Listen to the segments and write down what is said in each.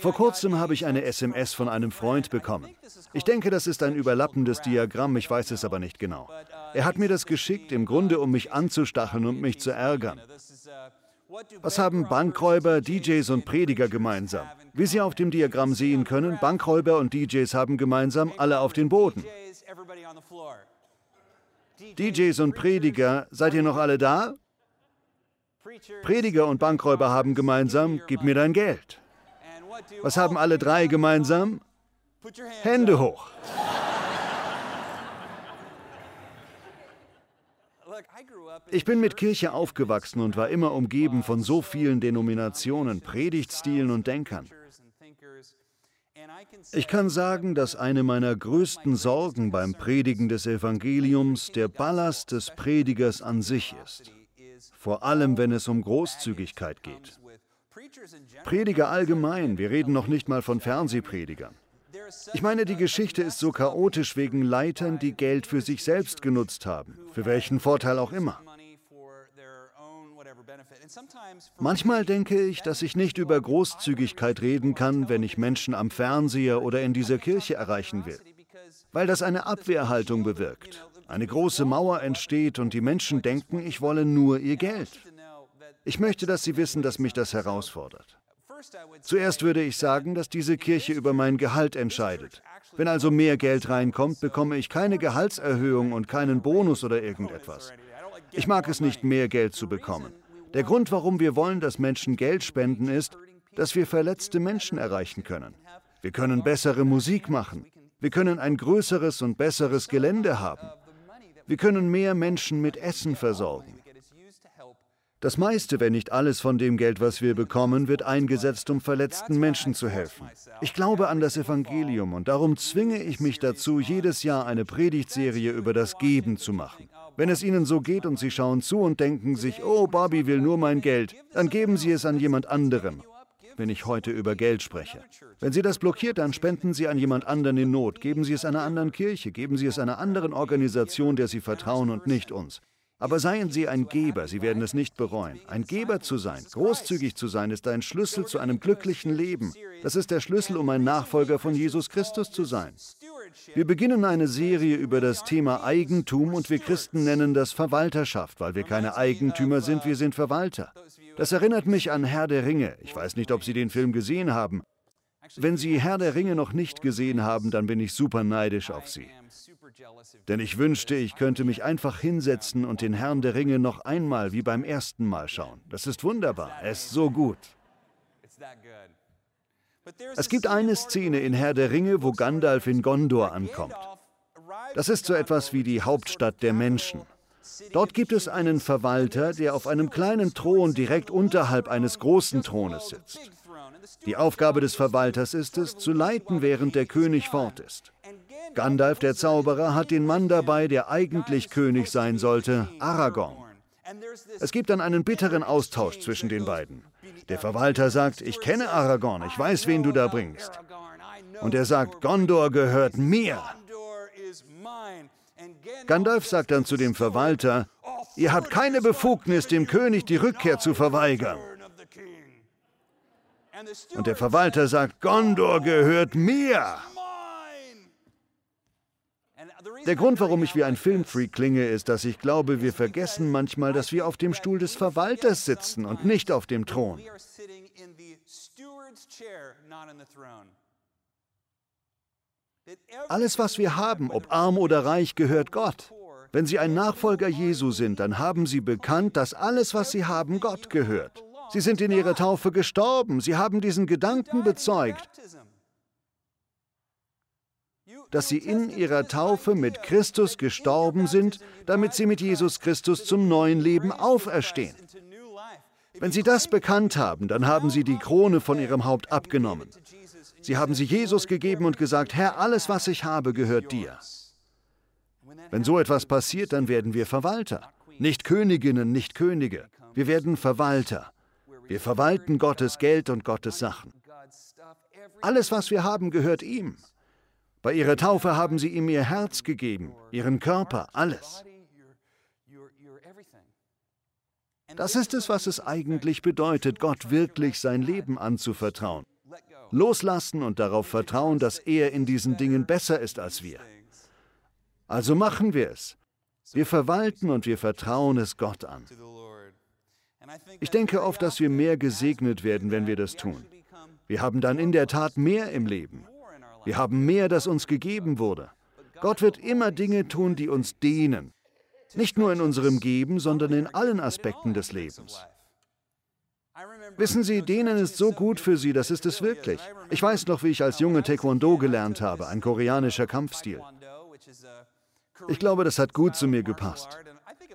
Vor kurzem habe ich eine SMS von einem Freund bekommen. Ich denke, das ist ein überlappendes Diagramm, ich weiß es aber nicht genau. Er hat mir das geschickt, im Grunde um mich anzustacheln und mich zu ärgern. Was haben Bankräuber, DJs und Prediger gemeinsam? Wie Sie auf dem Diagramm sehen können, Bankräuber und DJs haben gemeinsam alle auf den Boden. DJs und Prediger, seid ihr noch alle da? Prediger und Bankräuber haben gemeinsam, gib mir dein Geld. Was haben alle drei gemeinsam? Hände hoch. Ich bin mit Kirche aufgewachsen und war immer umgeben von so vielen Denominationen, Predigtstilen und Denkern. Ich kann sagen, dass eine meiner größten Sorgen beim Predigen des Evangeliums der Ballast des Predigers an sich ist, vor allem wenn es um Großzügigkeit geht. Prediger allgemein, wir reden noch nicht mal von Fernsehpredigern. Ich meine, die Geschichte ist so chaotisch wegen Leitern, die Geld für sich selbst genutzt haben, für welchen Vorteil auch immer. Manchmal denke ich, dass ich nicht über Großzügigkeit reden kann, wenn ich Menschen am Fernseher oder in dieser Kirche erreichen will, weil das eine Abwehrhaltung bewirkt. Eine große Mauer entsteht und die Menschen denken, ich wolle nur ihr Geld. Ich möchte, dass Sie wissen, dass mich das herausfordert. Zuerst würde ich sagen, dass diese Kirche über mein Gehalt entscheidet. Wenn also mehr Geld reinkommt, bekomme ich keine Gehaltserhöhung und keinen Bonus oder irgendetwas. Ich mag es nicht, mehr Geld zu bekommen. Der Grund, warum wir wollen, dass Menschen Geld spenden, ist, dass wir verletzte Menschen erreichen können. Wir können bessere Musik machen. Wir können ein größeres und besseres Gelände haben. Wir können mehr Menschen mit Essen versorgen. Das meiste, wenn nicht alles von dem Geld, was wir bekommen, wird eingesetzt, um verletzten Menschen zu helfen. Ich glaube an das Evangelium und darum zwinge ich mich dazu, jedes Jahr eine Predigtserie über das Geben zu machen. Wenn es Ihnen so geht und Sie schauen zu und denken sich, oh, Bobby will nur mein Geld, dann geben Sie es an jemand anderem, wenn ich heute über Geld spreche. Wenn Sie das blockiert, dann spenden Sie an jemand anderen in Not, geben Sie es einer anderen Kirche, geben Sie es einer anderen Organisation, der Sie vertrauen und nicht uns. Aber seien Sie ein Geber, Sie werden es nicht bereuen. Ein Geber zu sein, großzügig zu sein, ist ein Schlüssel zu einem glücklichen Leben. Das ist der Schlüssel, um ein Nachfolger von Jesus Christus zu sein. Wir beginnen eine Serie über das Thema Eigentum und wir Christen nennen das Verwalterschaft, weil wir keine Eigentümer sind, wir sind Verwalter. Das erinnert mich an Herr der Ringe. Ich weiß nicht, ob Sie den Film gesehen haben. Wenn Sie Herr der Ringe noch nicht gesehen haben, dann bin ich super neidisch auf Sie. Denn ich wünschte, ich könnte mich einfach hinsetzen und den Herrn der Ringe noch einmal wie beim ersten Mal schauen. Das ist wunderbar, er ist so gut. Es gibt eine Szene in Herr der Ringe, wo Gandalf in Gondor ankommt. Das ist so etwas wie die Hauptstadt der Menschen. Dort gibt es einen Verwalter, der auf einem kleinen Thron direkt unterhalb eines großen Thrones sitzt. Die Aufgabe des Verwalters ist es, zu leiten, während der König fort ist. Gandalf der Zauberer hat den Mann dabei, der eigentlich König sein sollte, Aragorn. Es gibt dann einen bitteren Austausch zwischen den beiden. Der Verwalter sagt, ich kenne Aragorn, ich weiß, wen du da bringst. Und er sagt, Gondor gehört mir. Gandalf sagt dann zu dem Verwalter, ihr habt keine Befugnis, dem König die Rückkehr zu verweigern. Und der Verwalter sagt, Gondor gehört mir. Der Grund, warum ich wie ein Filmfreak klinge, ist, dass ich glaube, wir vergessen manchmal, dass wir auf dem Stuhl des Verwalters sitzen und nicht auf dem Thron. Alles, was wir haben, ob arm oder reich, gehört Gott. Wenn Sie ein Nachfolger Jesu sind, dann haben Sie bekannt, dass alles, was Sie haben, Gott gehört. Sie sind in Ihrer Taufe gestorben. Sie haben diesen Gedanken bezeugt dass sie in ihrer Taufe mit Christus gestorben sind, damit sie mit Jesus Christus zum neuen Leben auferstehen. Wenn sie das bekannt haben, dann haben sie die Krone von ihrem Haupt abgenommen. Sie haben sie Jesus gegeben und gesagt, Herr, alles, was ich habe, gehört dir. Wenn so etwas passiert, dann werden wir Verwalter. Nicht Königinnen, nicht Könige. Wir werden Verwalter. Wir verwalten Gottes Geld und Gottes Sachen. Alles, was wir haben, gehört ihm. Bei ihrer Taufe haben sie ihm ihr Herz gegeben, ihren Körper, alles. Das ist es, was es eigentlich bedeutet, Gott wirklich sein Leben anzuvertrauen. Loslassen und darauf vertrauen, dass er in diesen Dingen besser ist als wir. Also machen wir es. Wir verwalten und wir vertrauen es Gott an. Ich denke oft, dass wir mehr gesegnet werden, wenn wir das tun. Wir haben dann in der Tat mehr im Leben. Wir haben mehr, das uns gegeben wurde. Gott wird immer Dinge tun, die uns dienen. Nicht nur in unserem Geben, sondern in allen Aspekten des Lebens. Wissen Sie, denen ist so gut für Sie, das ist es wirklich. Ich weiß noch, wie ich als Junge Taekwondo gelernt habe, ein koreanischer Kampfstil. Ich glaube, das hat gut zu mir gepasst.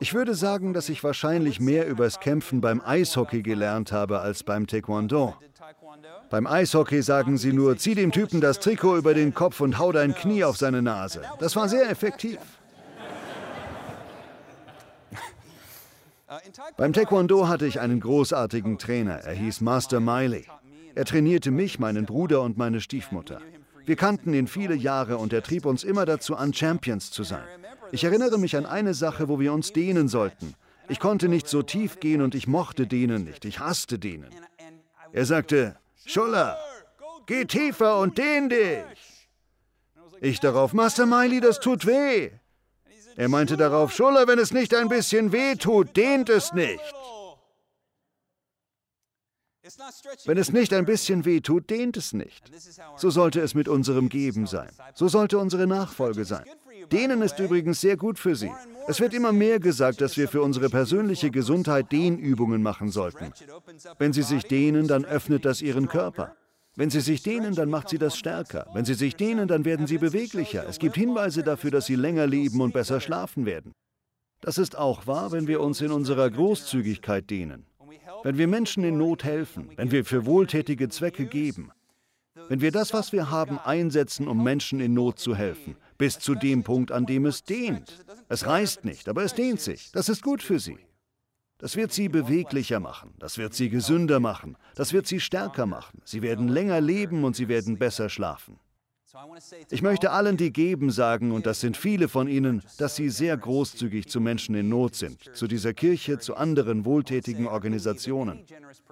Ich würde sagen, dass ich wahrscheinlich mehr übers Kämpfen beim Eishockey gelernt habe als beim Taekwondo. Beim Eishockey sagen sie nur, zieh dem Typen das Trikot über den Kopf und hau dein Knie auf seine Nase. Das war sehr effektiv. Beim Taekwondo hatte ich einen großartigen Trainer. Er hieß Master Miley. Er trainierte mich, meinen Bruder und meine Stiefmutter. Wir kannten ihn viele Jahre und er trieb uns immer dazu an, Champions zu sein. Ich erinnere mich an eine Sache, wo wir uns dehnen sollten. Ich konnte nicht so tief gehen und ich mochte dehnen nicht. Ich hasste dehnen. Er sagte, Schuller, geh tiefer und dehn dich. Ich darauf, Master Miley, das tut weh. Er meinte darauf, Schuller, wenn es nicht ein bisschen weh tut, dehnt es nicht. Wenn es nicht ein bisschen weh tut, dehnt es nicht. So sollte es mit unserem Geben sein. So sollte unsere Nachfolge sein. Dehnen ist übrigens sehr gut für Sie. Es wird immer mehr gesagt, dass wir für unsere persönliche Gesundheit Dehnübungen machen sollten. Wenn Sie sich dehnen, dann öffnet das Ihren Körper. Wenn Sie sich dehnen, dann macht Sie das stärker. Wenn Sie sich dehnen, dann werden Sie beweglicher. Es gibt Hinweise dafür, dass Sie länger leben und besser schlafen werden. Das ist auch wahr, wenn wir uns in unserer Großzügigkeit dehnen. Wenn wir Menschen in Not helfen, wenn wir für wohltätige Zwecke geben, wenn wir das, was wir haben, einsetzen, um Menschen in Not zu helfen, bis zu dem Punkt, an dem es dehnt. Es reißt nicht, aber es dehnt sich. Das ist gut für sie. Das wird sie beweglicher machen, das wird sie gesünder machen, das wird sie stärker machen. Sie werden länger leben und sie werden besser schlafen. Ich möchte allen, die geben, sagen, und das sind viele von ihnen, dass sie sehr großzügig zu Menschen in Not sind, zu dieser Kirche, zu anderen wohltätigen Organisationen.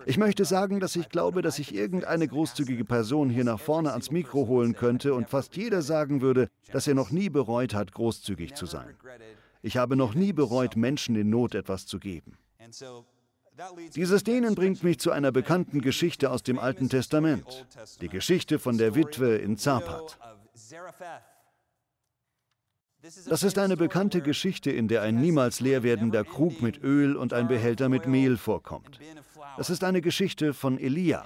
Ich möchte sagen, dass ich glaube, dass ich irgendeine großzügige Person hier nach vorne ans Mikro holen könnte und fast jeder sagen würde, dass er noch nie bereut hat, großzügig zu sein. Ich habe noch nie bereut, Menschen in Not etwas zu geben. Dieses Dehnen bringt mich zu einer bekannten Geschichte aus dem Alten Testament, die Geschichte von der Witwe in Zapat. Das ist eine bekannte Geschichte, in der ein niemals leer werdender Krug mit Öl und ein Behälter mit Mehl vorkommt. Das ist eine Geschichte von Elia.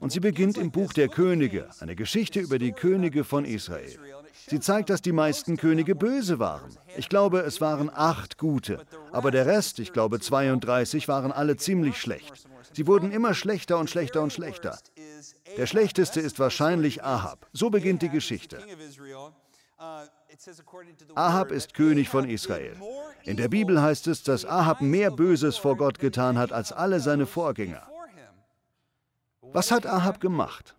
Und sie beginnt im Buch der Könige, eine Geschichte über die Könige von Israel. Sie zeigt, dass die meisten Könige böse waren. Ich glaube, es waren acht gute, aber der Rest, ich glaube 32, waren alle ziemlich schlecht. Sie wurden immer schlechter und schlechter und schlechter. Der schlechteste ist wahrscheinlich Ahab. So beginnt die Geschichte. Ahab ist König von Israel. In der Bibel heißt es, dass Ahab mehr Böses vor Gott getan hat als alle seine Vorgänger. Was hat Ahab gemacht?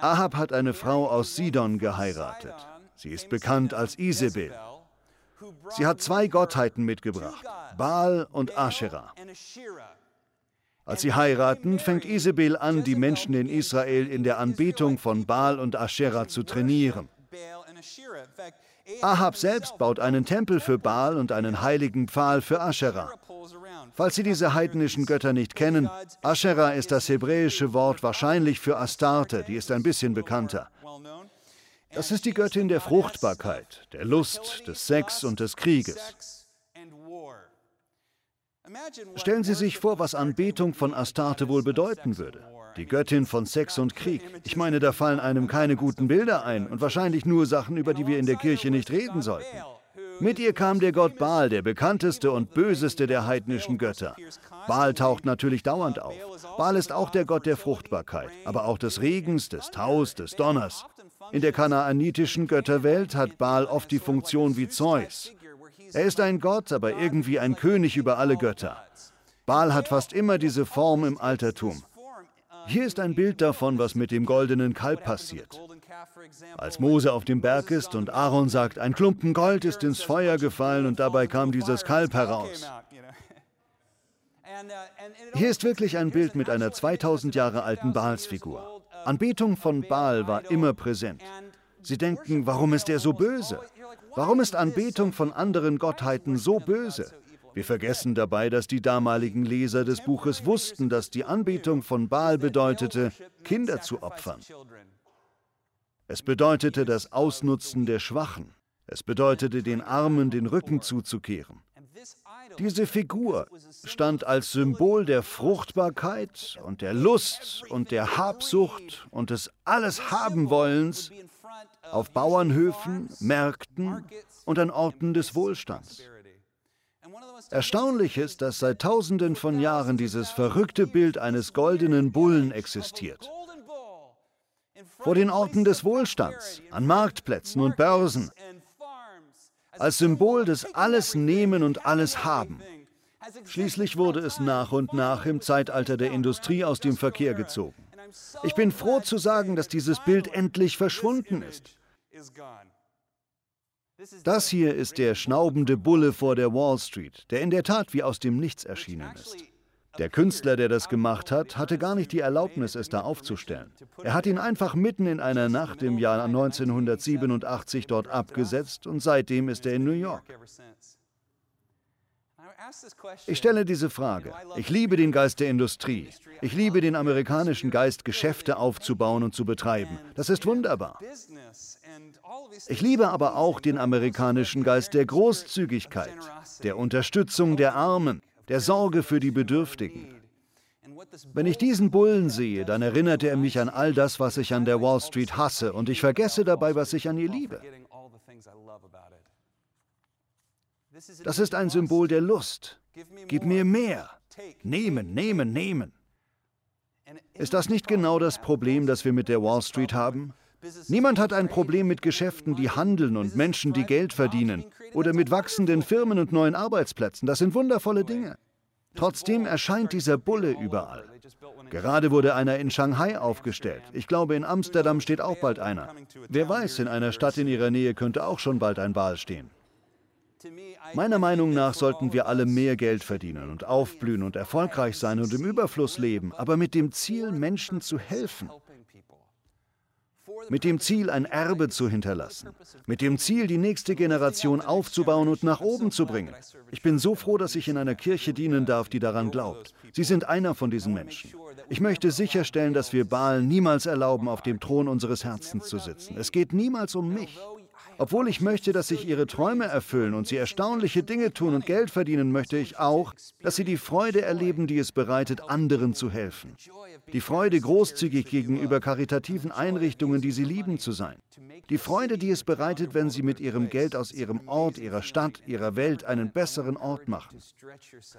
Ahab hat eine Frau aus Sidon geheiratet. Sie ist bekannt als Isabel. Sie hat zwei Gottheiten mitgebracht, Baal und Asherah. Als sie heiraten, fängt Isabel an, die Menschen in Israel in der Anbetung von Baal und Asherah zu trainieren. Ahab selbst baut einen Tempel für Baal und einen heiligen Pfahl für Asherah. Falls Sie diese heidnischen Götter nicht kennen, Asherah ist das hebräische Wort wahrscheinlich für Astarte, die ist ein bisschen bekannter. Das ist die Göttin der Fruchtbarkeit, der Lust, des Sex und des Krieges. Stellen Sie sich vor, was Anbetung von Astarte wohl bedeuten würde die Göttin von Sex und Krieg. Ich meine, da fallen einem keine guten Bilder ein und wahrscheinlich nur Sachen, über die wir in der Kirche nicht reden sollten. Mit ihr kam der Gott Baal, der bekannteste und böseste der heidnischen Götter. Baal taucht natürlich dauernd auf. Baal ist auch der Gott der Fruchtbarkeit, aber auch des Regens, des Taus, des Donners. In der kanaanitischen Götterwelt hat Baal oft die Funktion wie Zeus. Er ist ein Gott, aber irgendwie ein König über alle Götter. Baal hat fast immer diese Form im Altertum. Hier ist ein Bild davon, was mit dem goldenen Kalb passiert. Als Mose auf dem Berg ist und Aaron sagt, ein Klumpen Gold ist ins Feuer gefallen und dabei kam dieses Kalb heraus. Hier ist wirklich ein Bild mit einer 2000 Jahre alten Baalsfigur. Anbetung von Baal war immer präsent. Sie denken, warum ist er so böse? Warum ist Anbetung von anderen Gottheiten so böse? Wir vergessen dabei, dass die damaligen Leser des Buches wussten, dass die Anbetung von Baal bedeutete, Kinder zu opfern. Es bedeutete das Ausnutzen der Schwachen. Es bedeutete den Armen den Rücken zuzukehren. Diese Figur stand als Symbol der Fruchtbarkeit und der Lust und der Habsucht und des alles haben wollens auf Bauernhöfen, Märkten und an Orten des Wohlstands. Erstaunlich ist, dass seit Tausenden von Jahren dieses verrückte Bild eines goldenen Bullen existiert. Vor den Orten des Wohlstands, an Marktplätzen und Börsen, als Symbol des Alles nehmen und alles haben. Schließlich wurde es nach und nach im Zeitalter der Industrie aus dem Verkehr gezogen. Ich bin froh zu sagen, dass dieses Bild endlich verschwunden ist. Das hier ist der schnaubende Bulle vor der Wall Street, der in der Tat wie aus dem Nichts erschienen ist. Der Künstler, der das gemacht hat, hatte gar nicht die Erlaubnis, es da aufzustellen. Er hat ihn einfach mitten in einer Nacht im Jahr 1987 dort abgesetzt und seitdem ist er in New York. Ich stelle diese Frage. Ich liebe den Geist der Industrie. Ich liebe den amerikanischen Geist, Geschäfte aufzubauen und zu betreiben. Das ist wunderbar. Ich liebe aber auch den amerikanischen Geist der Großzügigkeit, der Unterstützung der Armen, der Sorge für die Bedürftigen. Wenn ich diesen Bullen sehe, dann erinnert er mich an all das, was ich an der Wall Street hasse, und ich vergesse dabei, was ich an ihr liebe. Das ist ein Symbol der Lust. Gib mir mehr. Nehmen, nehmen, nehmen. Ist das nicht genau das Problem, das wir mit der Wall Street haben? Niemand hat ein Problem mit Geschäften, die handeln und Menschen, die Geld verdienen oder mit wachsenden Firmen und neuen Arbeitsplätzen. Das sind wundervolle Dinge. Trotzdem erscheint dieser Bulle überall. Gerade wurde einer in Shanghai aufgestellt. Ich glaube, in Amsterdam steht auch bald einer. Wer weiß, in einer Stadt in ihrer Nähe könnte auch schon bald ein Wal stehen. Meiner Meinung nach sollten wir alle mehr Geld verdienen und aufblühen und erfolgreich sein und im Überfluss leben, aber mit dem Ziel, Menschen zu helfen mit dem Ziel, ein Erbe zu hinterlassen, mit dem Ziel, die nächste Generation aufzubauen und nach oben zu bringen. Ich bin so froh, dass ich in einer Kirche dienen darf, die daran glaubt. Sie sind einer von diesen Menschen. Ich möchte sicherstellen, dass wir Baal niemals erlauben, auf dem Thron unseres Herzens zu sitzen. Es geht niemals um mich. Obwohl ich möchte, dass sich ihre Träume erfüllen und sie erstaunliche Dinge tun und Geld verdienen, möchte ich auch, dass sie die Freude erleben, die es bereitet, anderen zu helfen. Die Freude, großzügig gegenüber karitativen Einrichtungen, die sie lieben, zu sein. Die Freude, die es bereitet, wenn sie mit ihrem Geld aus ihrem Ort, ihrer Stadt, ihrer Welt einen besseren Ort machen.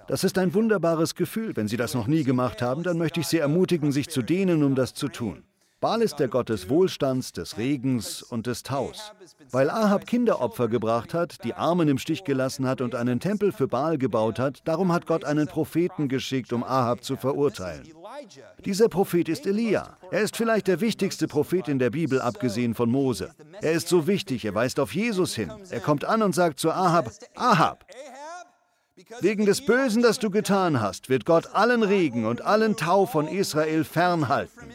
Das ist ein wunderbares Gefühl. Wenn Sie das noch nie gemacht haben, dann möchte ich Sie ermutigen, sich zu dehnen, um das zu tun. Baal ist der Gott des Wohlstands, des Regens und des Taus. Weil Ahab Kinderopfer gebracht hat, die Armen im Stich gelassen hat und einen Tempel für Baal gebaut hat, darum hat Gott einen Propheten geschickt, um Ahab zu verurteilen. Dieser Prophet ist Elia. Er ist vielleicht der wichtigste Prophet in der Bibel, abgesehen von Mose. Er ist so wichtig, er weist auf Jesus hin. Er kommt an und sagt zu Ahab, Ahab, Wegen des Bösen, das du getan hast, wird Gott allen Regen und allen Tau von Israel fernhalten.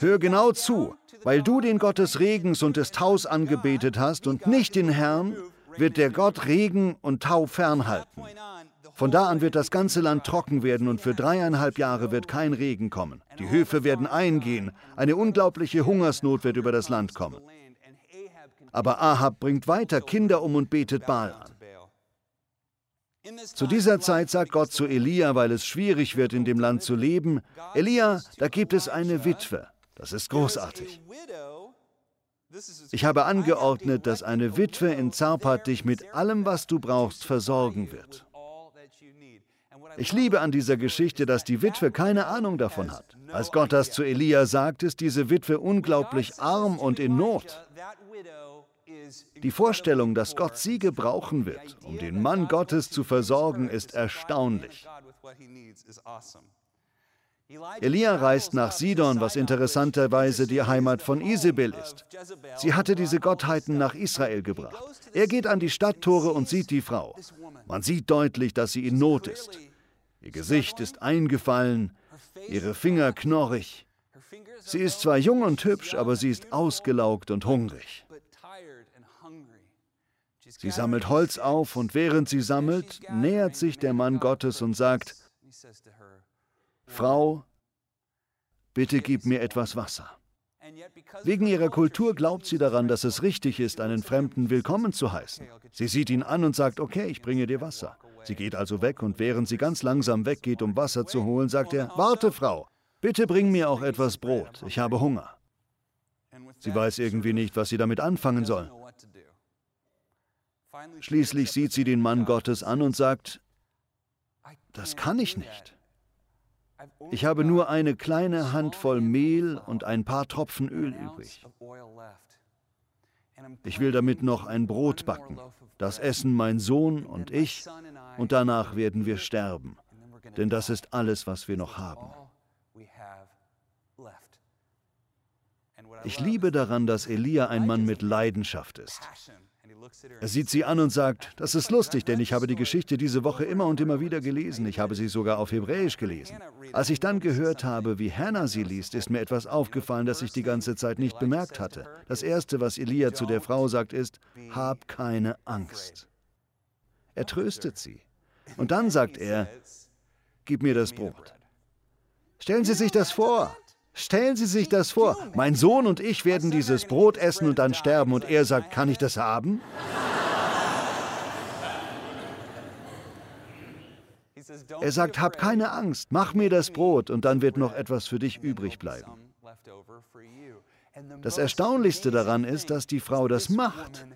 Hör genau zu, weil du den Gott des Regens und des Taus angebetet hast und nicht den Herrn, wird der Gott Regen und Tau fernhalten. Von da an wird das ganze Land trocken werden und für dreieinhalb Jahre wird kein Regen kommen. Die Höfe werden eingehen, eine unglaubliche Hungersnot wird über das Land kommen. Aber Ahab bringt weiter Kinder um und betet Baal an. Zu dieser Zeit sagt Gott zu Elia, weil es schwierig wird, in dem Land zu leben, Elia, da gibt es eine Witwe. Das ist großartig. Ich habe angeordnet, dass eine Witwe in Zarpat dich mit allem, was du brauchst, versorgen wird. Ich liebe an dieser Geschichte, dass die Witwe keine Ahnung davon hat. Als Gott das zu Elia sagt, ist diese Witwe unglaublich arm und in Not. Die Vorstellung, dass Gott sie gebrauchen wird, um den Mann Gottes zu versorgen, ist erstaunlich. Elia reist nach Sidon, was interessanterweise die Heimat von Isabel ist. Sie hatte diese Gottheiten nach Israel gebracht. Er geht an die Stadttore und sieht die Frau. Man sieht deutlich, dass sie in Not ist. Ihr Gesicht ist eingefallen, ihre Finger knorrig. Sie ist zwar jung und hübsch, aber sie ist ausgelaugt und hungrig. Sie sammelt Holz auf und während sie sammelt, nähert sich der Mann Gottes und sagt, Frau, bitte gib mir etwas Wasser. Wegen ihrer Kultur glaubt sie daran, dass es richtig ist, einen Fremden willkommen zu heißen. Sie sieht ihn an und sagt, okay, ich bringe dir Wasser. Sie geht also weg und während sie ganz langsam weggeht, um Wasser zu holen, sagt er, warte Frau, bitte bring mir auch etwas Brot, ich habe Hunger. Sie weiß irgendwie nicht, was sie damit anfangen soll. Schließlich sieht sie den Mann Gottes an und sagt, das kann ich nicht. Ich habe nur eine kleine Handvoll Mehl und ein paar Tropfen Öl übrig. Ich will damit noch ein Brot backen. Das essen mein Sohn und ich, und danach werden wir sterben. Denn das ist alles, was wir noch haben. Ich liebe daran, dass Elia ein Mann mit Leidenschaft ist. Er sieht sie an und sagt, das ist lustig, denn ich habe die Geschichte diese Woche immer und immer wieder gelesen. Ich habe sie sogar auf Hebräisch gelesen. Als ich dann gehört habe, wie Hannah sie liest, ist mir etwas aufgefallen, das ich die ganze Zeit nicht bemerkt hatte. Das Erste, was Elia zu der Frau sagt, ist, hab keine Angst. Er tröstet sie. Und dann sagt er, gib mir das Brot. Stellen Sie sich das vor. Stellen Sie sich das vor. Mein Sohn und ich werden dieses Brot essen und dann sterben und er sagt, kann ich das haben? Er sagt, hab keine Angst, mach mir das Brot und dann wird noch etwas für dich übrig bleiben. Das Erstaunlichste daran ist, dass die Frau das macht.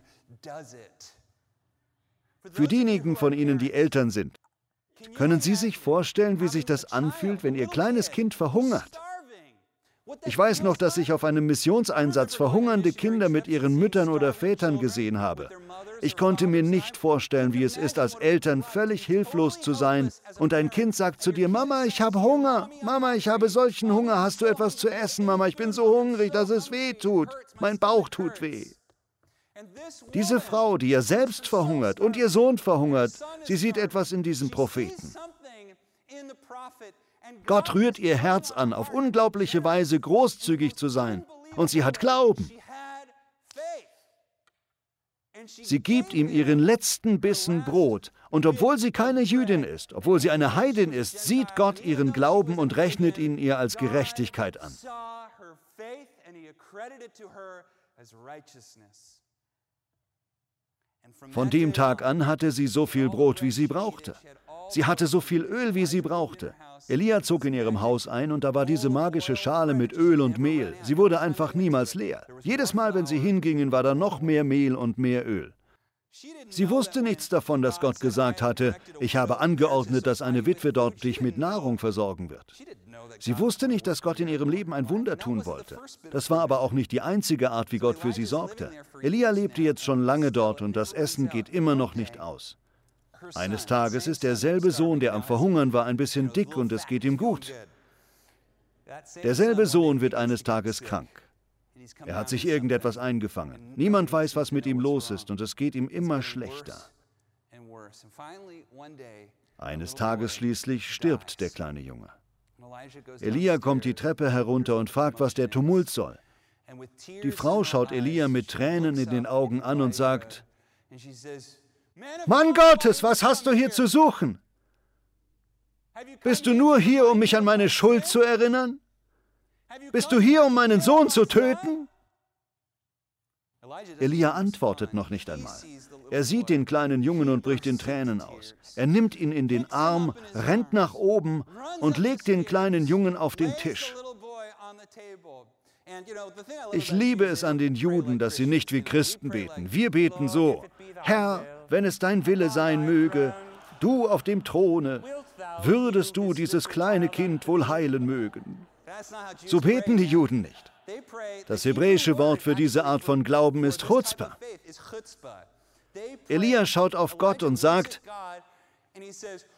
Für diejenigen von Ihnen, die Eltern sind, können Sie sich vorstellen, wie sich das anfühlt, wenn Ihr kleines Kind verhungert? Ich weiß noch, dass ich auf einem Missionseinsatz verhungernde Kinder mit ihren Müttern oder Vätern gesehen habe. Ich konnte mir nicht vorstellen, wie es ist, als Eltern völlig hilflos zu sein und ein Kind sagt zu dir, Mama, ich habe Hunger. Mama, ich habe solchen Hunger. Hast du etwas zu essen? Mama, ich bin so hungrig, dass es weh tut. Mein Bauch tut weh. Diese Frau, die ja selbst verhungert und ihr Sohn verhungert, sie sieht etwas in diesem Propheten. Gott rührt ihr Herz an, auf unglaubliche Weise großzügig zu sein. Und sie hat Glauben. Sie gibt ihm ihren letzten Bissen Brot. Und obwohl sie keine Jüdin ist, obwohl sie eine Heidin ist, sieht Gott ihren Glauben und rechnet ihn ihr als Gerechtigkeit an. Von dem Tag an hatte sie so viel Brot, wie sie brauchte. Sie hatte so viel Öl, wie sie brauchte. Elia zog in ihrem Haus ein und da war diese magische Schale mit Öl und Mehl. Sie wurde einfach niemals leer. Jedes Mal, wenn sie hingingen, war da noch mehr Mehl und mehr Öl. Sie wusste nichts davon, dass Gott gesagt hatte, ich habe angeordnet, dass eine Witwe dort dich mit Nahrung versorgen wird. Sie wusste nicht, dass Gott in ihrem Leben ein Wunder tun wollte. Das war aber auch nicht die einzige Art, wie Gott für sie sorgte. Elia lebte jetzt schon lange dort und das Essen geht immer noch nicht aus. Eines Tages ist derselbe Sohn, der am Verhungern war, ein bisschen dick und es geht ihm gut. Derselbe Sohn wird eines Tages krank. Er hat sich irgendetwas eingefangen. Niemand weiß, was mit ihm los ist und es geht ihm immer schlechter. Eines Tages schließlich stirbt der kleine Junge. Elia kommt die Treppe herunter und fragt, was der Tumult soll. Die Frau schaut Elia mit Tränen in den Augen an und sagt, Mann Gottes, was hast du hier zu suchen? Bist du nur hier, um mich an meine Schuld zu erinnern? Bist du hier, um meinen Sohn zu töten? Elia antwortet noch nicht einmal. Er sieht den kleinen Jungen und bricht in Tränen aus. Er nimmt ihn in den Arm, rennt nach oben und legt den kleinen Jungen auf den Tisch. Ich liebe es an den Juden, dass sie nicht wie Christen beten. Wir beten so, Herr, wenn es dein Wille sein möge, du auf dem Throne, würdest du dieses kleine Kind wohl heilen mögen. So beten die Juden nicht. Das hebräische Wort für diese Art von Glauben ist Chutzpah. Elia schaut auf Gott und sagt,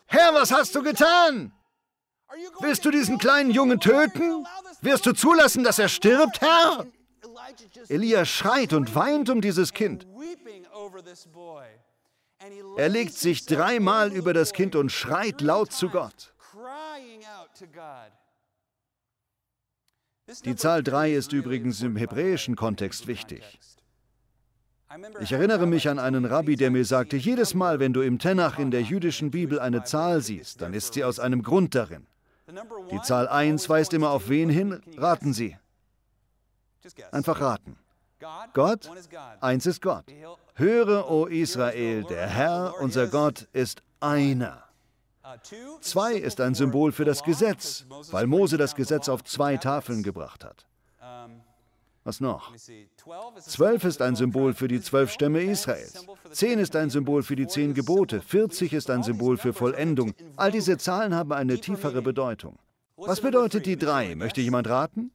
Herr, was hast du getan? Willst du diesen kleinen Jungen töten? Wirst du zulassen, dass er stirbt, Herr? Elia schreit und weint um dieses Kind. Er legt sich dreimal über das Kind und schreit laut zu Gott. Die Zahl 3 ist übrigens im hebräischen Kontext wichtig. Ich erinnere mich an einen Rabbi, der mir sagte, jedes Mal, wenn du im Tenach in der jüdischen Bibel eine Zahl siehst, dann ist sie aus einem Grund darin. Die Zahl 1 weist immer auf wen hin? Raten Sie. Einfach raten. Gott, eins ist Gott. Höre, o Israel, der Herr, unser Gott, ist einer. Zwei ist ein Symbol für das Gesetz, weil Mose das Gesetz auf zwei Tafeln gebracht hat. Was noch? Zwölf ist ein Symbol für die zwölf Stämme Israels. Zehn ist ein Symbol für die zehn Gebote. 40 ist ein Symbol für Vollendung. All diese Zahlen haben eine tiefere Bedeutung. Was bedeutet die drei? Möchte jemand raten?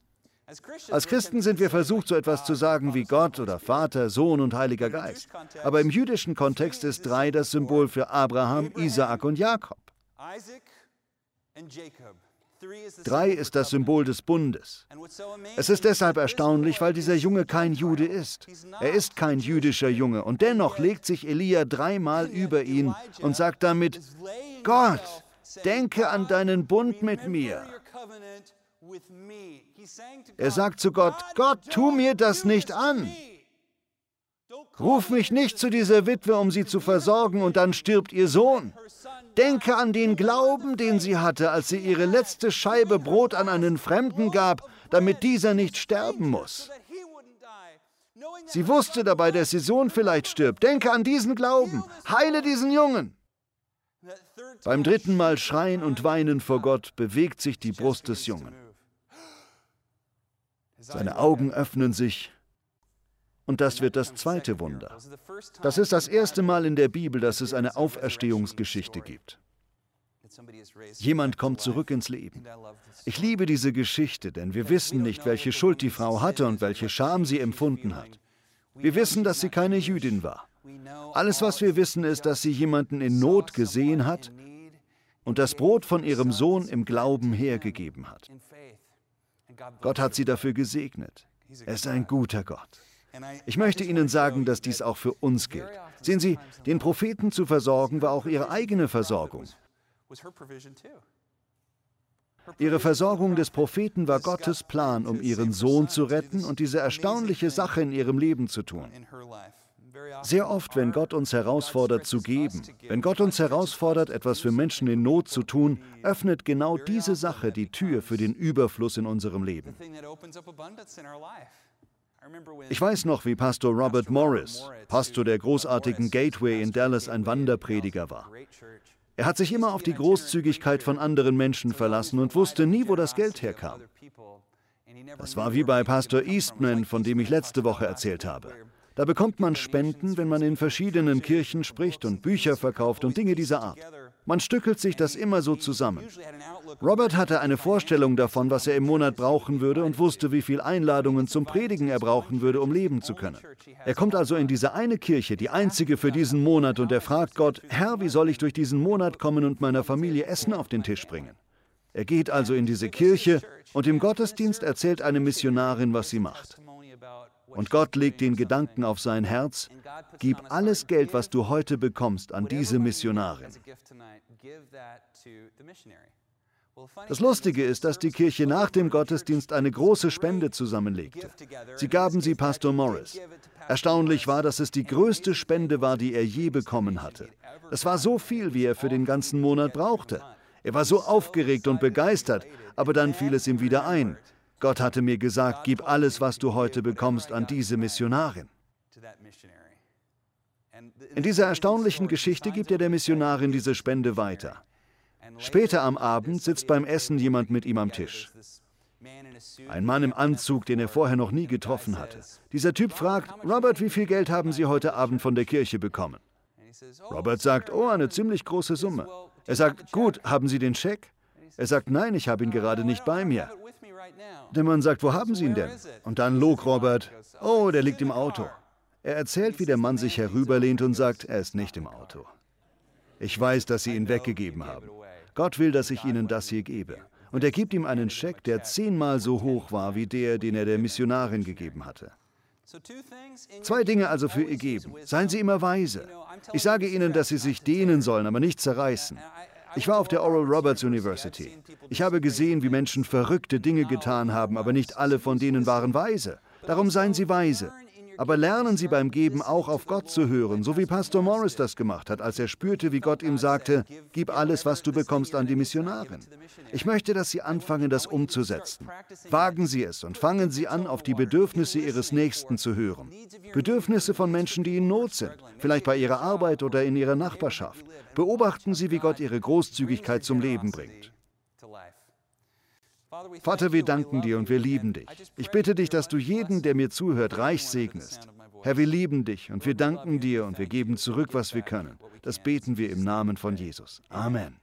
Als Christen sind wir versucht, so etwas zu sagen wie Gott oder Vater, Sohn und Heiliger Geist. Aber im jüdischen Kontext ist drei das Symbol für Abraham, Isaak und Jakob. Drei ist das Symbol des Bundes. Es ist deshalb erstaunlich, weil dieser Junge kein Jude ist. Er ist kein jüdischer Junge und dennoch legt sich Elia dreimal über ihn und sagt damit, Gott, denke an deinen Bund mit mir. Er sagt zu Gott, Gott, tu mir das nicht an. Ruf mich nicht zu dieser Witwe, um sie zu versorgen, und dann stirbt ihr Sohn. Denke an den Glauben, den sie hatte, als sie ihre letzte Scheibe Brot an einen Fremden gab, damit dieser nicht sterben muss. Sie wusste dabei, dass ihr Sohn vielleicht stirbt. Denke an diesen Glauben. Heile diesen Jungen. Beim dritten Mal schreien und weinen vor Gott bewegt sich die Brust des Jungen. Seine Augen öffnen sich und das wird das zweite Wunder. Das ist das erste Mal in der Bibel, dass es eine Auferstehungsgeschichte gibt. Jemand kommt zurück ins Leben. Ich liebe diese Geschichte, denn wir wissen nicht, welche Schuld die Frau hatte und welche Scham sie empfunden hat. Wir wissen, dass sie keine Jüdin war. Alles, was wir wissen, ist, dass sie jemanden in Not gesehen hat und das Brot von ihrem Sohn im Glauben hergegeben hat. Gott hat sie dafür gesegnet. Er ist ein guter Gott. Ich möchte Ihnen sagen, dass dies auch für uns gilt. Sehen Sie, den Propheten zu versorgen war auch ihre eigene Versorgung. Ihre Versorgung des Propheten war Gottes Plan, um ihren Sohn zu retten und diese erstaunliche Sache in ihrem Leben zu tun. Sehr oft, wenn Gott uns herausfordert zu geben, wenn Gott uns herausfordert, etwas für Menschen in Not zu tun, öffnet genau diese Sache die Tür für den Überfluss in unserem Leben. Ich weiß noch, wie Pastor Robert Morris, Pastor der großartigen Gateway in Dallas, ein Wanderprediger war. Er hat sich immer auf die Großzügigkeit von anderen Menschen verlassen und wusste nie, wo das Geld herkam. Das war wie bei Pastor Eastman, von dem ich letzte Woche erzählt habe. Da bekommt man Spenden, wenn man in verschiedenen Kirchen spricht und Bücher verkauft und Dinge dieser Art. Man stückelt sich das immer so zusammen. Robert hatte eine Vorstellung davon, was er im Monat brauchen würde und wusste, wie viele Einladungen zum Predigen er brauchen würde, um leben zu können. Er kommt also in diese eine Kirche, die einzige für diesen Monat, und er fragt Gott, Herr, wie soll ich durch diesen Monat kommen und meiner Familie Essen auf den Tisch bringen? Er geht also in diese Kirche und im Gottesdienst erzählt eine Missionarin, was sie macht. Und Gott legt den Gedanken auf sein Herz, gib alles Geld, was du heute bekommst, an diese Missionarin. Das Lustige ist, dass die Kirche nach dem Gottesdienst eine große Spende zusammenlegte. Sie gaben sie Pastor Morris. Erstaunlich war, dass es die größte Spende war, die er je bekommen hatte. Es war so viel, wie er für den ganzen Monat brauchte. Er war so aufgeregt und begeistert, aber dann fiel es ihm wieder ein. Gott hatte mir gesagt, gib alles, was du heute bekommst, an diese Missionarin. In dieser erstaunlichen Geschichte gibt er der Missionarin diese Spende weiter. Später am Abend sitzt beim Essen jemand mit ihm am Tisch. Ein Mann im Anzug, den er vorher noch nie getroffen hatte. Dieser Typ fragt, Robert, wie viel Geld haben Sie heute Abend von der Kirche bekommen? Robert sagt, oh, eine ziemlich große Summe. Er sagt, gut, haben Sie den Scheck? Er sagt, nein, ich habe ihn gerade nicht bei mir. Der Mann sagt, wo haben Sie ihn denn? Und dann log Robert, oh, der liegt im Auto. Er erzählt, wie der Mann sich herüberlehnt und sagt, er ist nicht im Auto. Ich weiß, dass Sie ihn weggegeben haben. Gott will, dass ich Ihnen das hier gebe. Und er gibt ihm einen Scheck, der zehnmal so hoch war wie der, den er der Missionarin gegeben hatte. Zwei Dinge also für ihr geben. Seien Sie immer weise. Ich sage Ihnen, dass Sie sich dehnen sollen, aber nicht zerreißen. Ich war auf der Oral Roberts University. Ich habe gesehen, wie Menschen verrückte Dinge getan haben, aber nicht alle von denen waren weise. Darum seien sie weise. Aber lernen Sie beim Geben auch auf Gott zu hören, so wie Pastor Morris das gemacht hat, als er spürte, wie Gott ihm sagte, gib alles, was du bekommst, an die Missionarin. Ich möchte, dass Sie anfangen, das umzusetzen. Wagen Sie es und fangen Sie an, auf die Bedürfnisse Ihres Nächsten zu hören. Bedürfnisse von Menschen, die in Not sind, vielleicht bei Ihrer Arbeit oder in Ihrer Nachbarschaft. Beobachten Sie, wie Gott Ihre Großzügigkeit zum Leben bringt. Vater, wir danken dir und wir lieben dich. Ich bitte dich, dass du jeden, der mir zuhört, reich segnest. Herr, wir lieben dich und wir danken dir und wir geben zurück, was wir können. Das beten wir im Namen von Jesus. Amen.